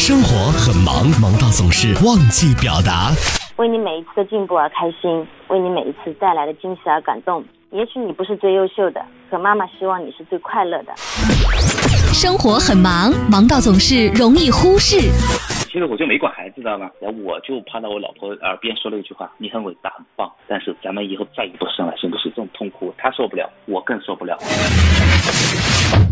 生活很忙，忙到总是忘记表达。为你每一次的进步而开心，为你每一次带来的惊喜而感动。也许你不是最优秀的，可妈妈希望你是最快乐的。生活很忙，忙到总是容易忽视。其实我就没管孩子，知道吗？然后我就趴到我老婆耳边说了一句话：“你很伟大，很棒，但是咱们以后再也不生了，行不行？”这种痛苦，她受不了，我更受不了。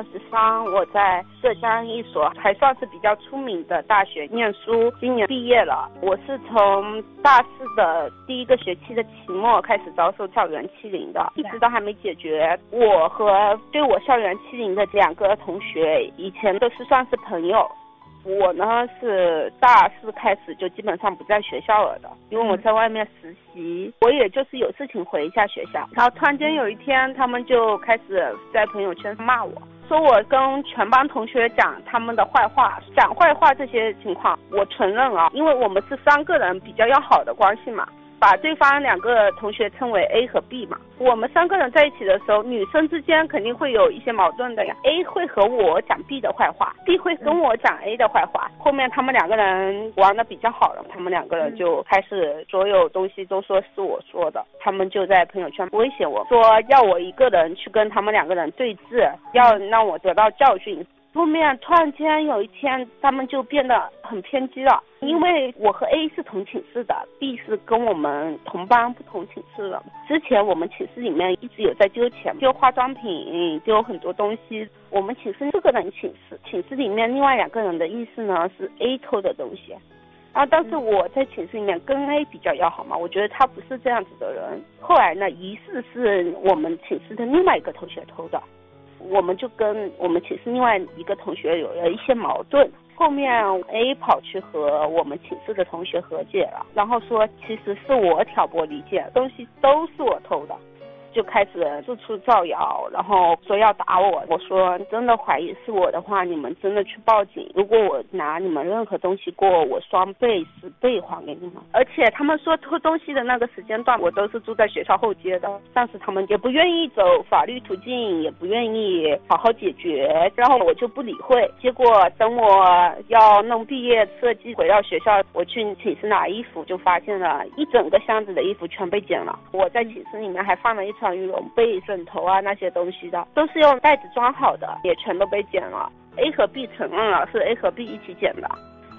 二十三，我在浙江一所还算是比较出名的大学念书，今年毕业了。我是从大四的第一个学期的期末开始遭受校园欺凌的，一直都还没解决。我和对我校园欺凌的两个同学以前都是算是朋友。我呢是大四开始就基本上不在学校了的，因为我在外面实习，我也就是有事情回一下学校。然后突然间有一天，他们就开始在朋友圈骂我，说我跟全班同学讲他们的坏话，讲坏话这些情况，我承认啊，因为我们是三个人比较要好的关系嘛。把对方两个同学称为 A 和 B 嘛，我们三个人在一起的时候，女生之间肯定会有一些矛盾的呀。A 会和我讲 B 的坏话，B 会跟我讲 A 的坏话。后面他们两个人玩的比较好了，他们两个人就开始所有东西都说是我说的，他们就在朋友圈威胁我说要我一个人去跟他们两个人对峙，要让我得到教训。后面突然间有一天，他们就变得很偏激了，因为我和 A 是同寝室的，B 是跟我们同班不同寝室的。之前我们寝室里面一直有在丢钱，丢化妆品，丢很多东西。我们寝室四个人寝室，寝室里面另外两个人的意思呢是 A 偷的东西，然后当时我在寝室里面跟 A 比较要好嘛，我觉得他不是这样子的人。后来呢，疑似是我们寝室的另外一个同学偷的。我们就跟我们寝室另外一个同学有了一些矛盾，后面 A 跑去和我们寝室的同学和解了，然后说其实是我挑拨离间，东西都是我偷的，就开始四处造谣，然后说要打我。我说真的怀疑是我的话，你们真的去报警。如果我拿你们任何东西过，我双倍十倍还给你们。而且他们说偷东西的那个时间段，我都是住在学校后街的，但是他们也不愿意走法律途径，也不愿意好好解决，然后我就不理会。结果等我要弄毕业设计回到学校，我去寝室拿衣服，就发现了一整个箱子的衣服全被剪了。我在寝室里面还放了一穿羽绒被、枕头啊那些东西的，都是用袋子装好的，也全都被剪了。A 和 B 承认了是 A 和 B 一起剪的。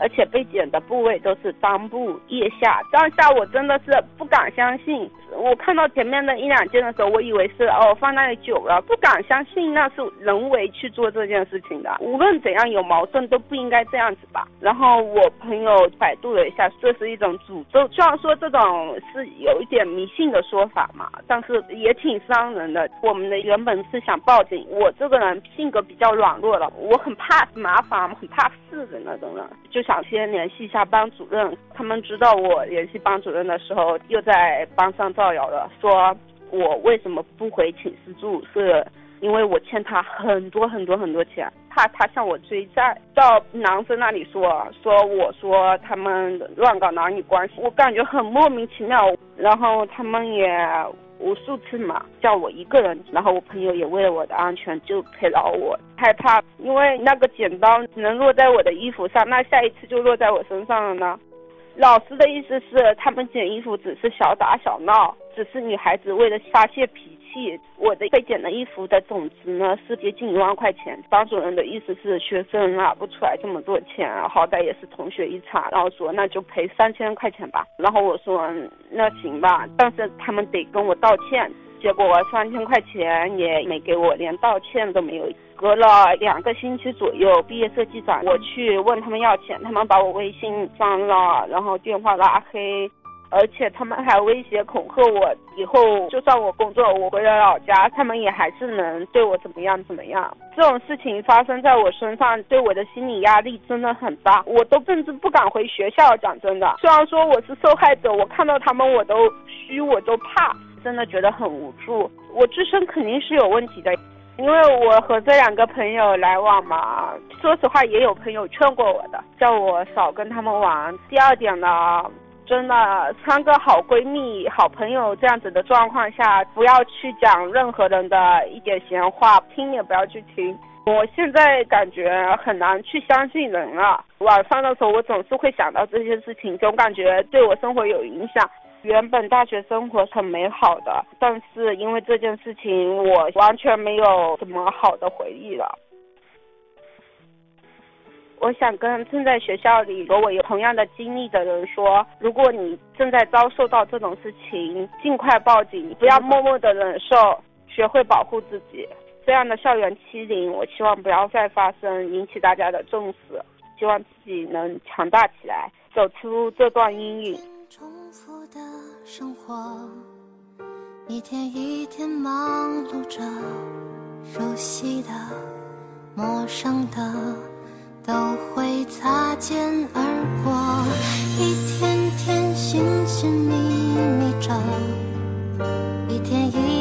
而且被剪的部位都是裆部、腋下，当下我真的是不敢相信。我看到前面的一两件的时候，我以为是哦放那里久了，不敢相信那是人为去做这件事情的。无论怎样有矛盾都不应该这样子吧。然后我朋友百度了一下，这是一种诅咒。虽然说这种是有一点迷信的说法嘛，但是也挺伤人的。我们的原本是想报警，我这个人性格比较软弱了，我很怕麻烦，很怕事的那种人，就想。想先联系一下班主任，他们知道我联系班主任的时候，又在班上造谣了，说我为什么不回寝室住，是因为我欠他很多很多很多钱，怕他向我追债。到男生那里说，说我说他们乱搞男女关系，我感觉很莫名其妙。然后他们也无数次嘛叫我一个人，然后我朋友也为了我的安全就陪了我，害怕因为那个剪刀只能落在我的衣服上，那下一次就落在我身上了呢。老师的意思是，他们剪衣服只是小打小闹，只是女孩子为了发泄脾气。我的被剪的衣服的总值呢是接近一万块钱。班主任的意思是，学生拿不出来这么多钱，好歹也是同学一场，然后说那就赔三千块钱吧。然后我说那行吧，但是他们得跟我道歉。结果三千块钱也没给我，连道歉都没有。隔了两个星期左右，毕业设计展，我去问他们要钱，他们把我微信删了，然后电话拉黑，而且他们还威胁恐吓我，以后就算我工作，我回了老家，他们也还是能对我怎么样怎么样。这种事情发生在我身上，对我的心理压力真的很大，我都甚至不敢回学校。讲真的，虽然说我是受害者，我看到他们我都虚，我都怕。真的觉得很无助。我自身肯定是有问题的，因为我和这两个朋友来往嘛，说实话也有朋友劝过我的，叫我少跟他们玩。第二点呢。真的，三个好闺蜜、好朋友这样子的状况下，不要去讲任何人的一点闲话，听也不要去听。我现在感觉很难去相信人了。晚上的时候，我总是会想到这些事情，总感觉对我生活有影响。原本大学生活很美好的，但是因为这件事情，我完全没有什么好的回忆了。我想跟正在学校里和我有同样的经历的人说，如果你正在遭受到这种事情，尽快报警，不要默默的忍受，学会保护自己。这样的校园欺凌，我希望不要再发生，引起大家的重视。希望自己能强大起来，走出这段阴影。生活，一天一天忙碌着，熟悉的，陌生的。都会擦肩而过，一天天寻寻觅觅着，一天一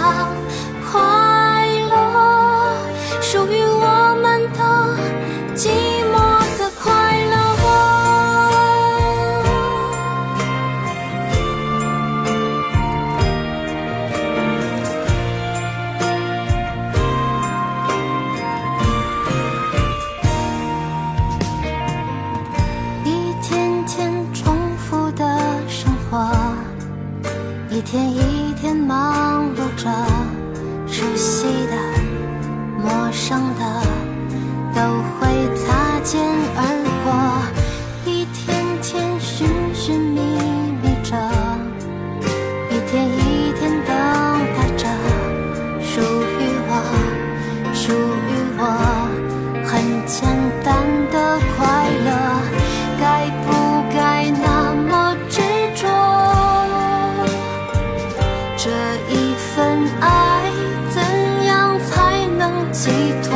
这一份爱怎样才能寄托？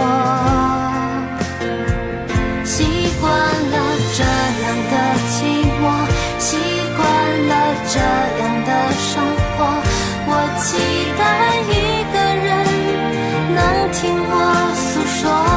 习惯了这样的寂寞习惯了这样的生活我期待一个人能听我诉说。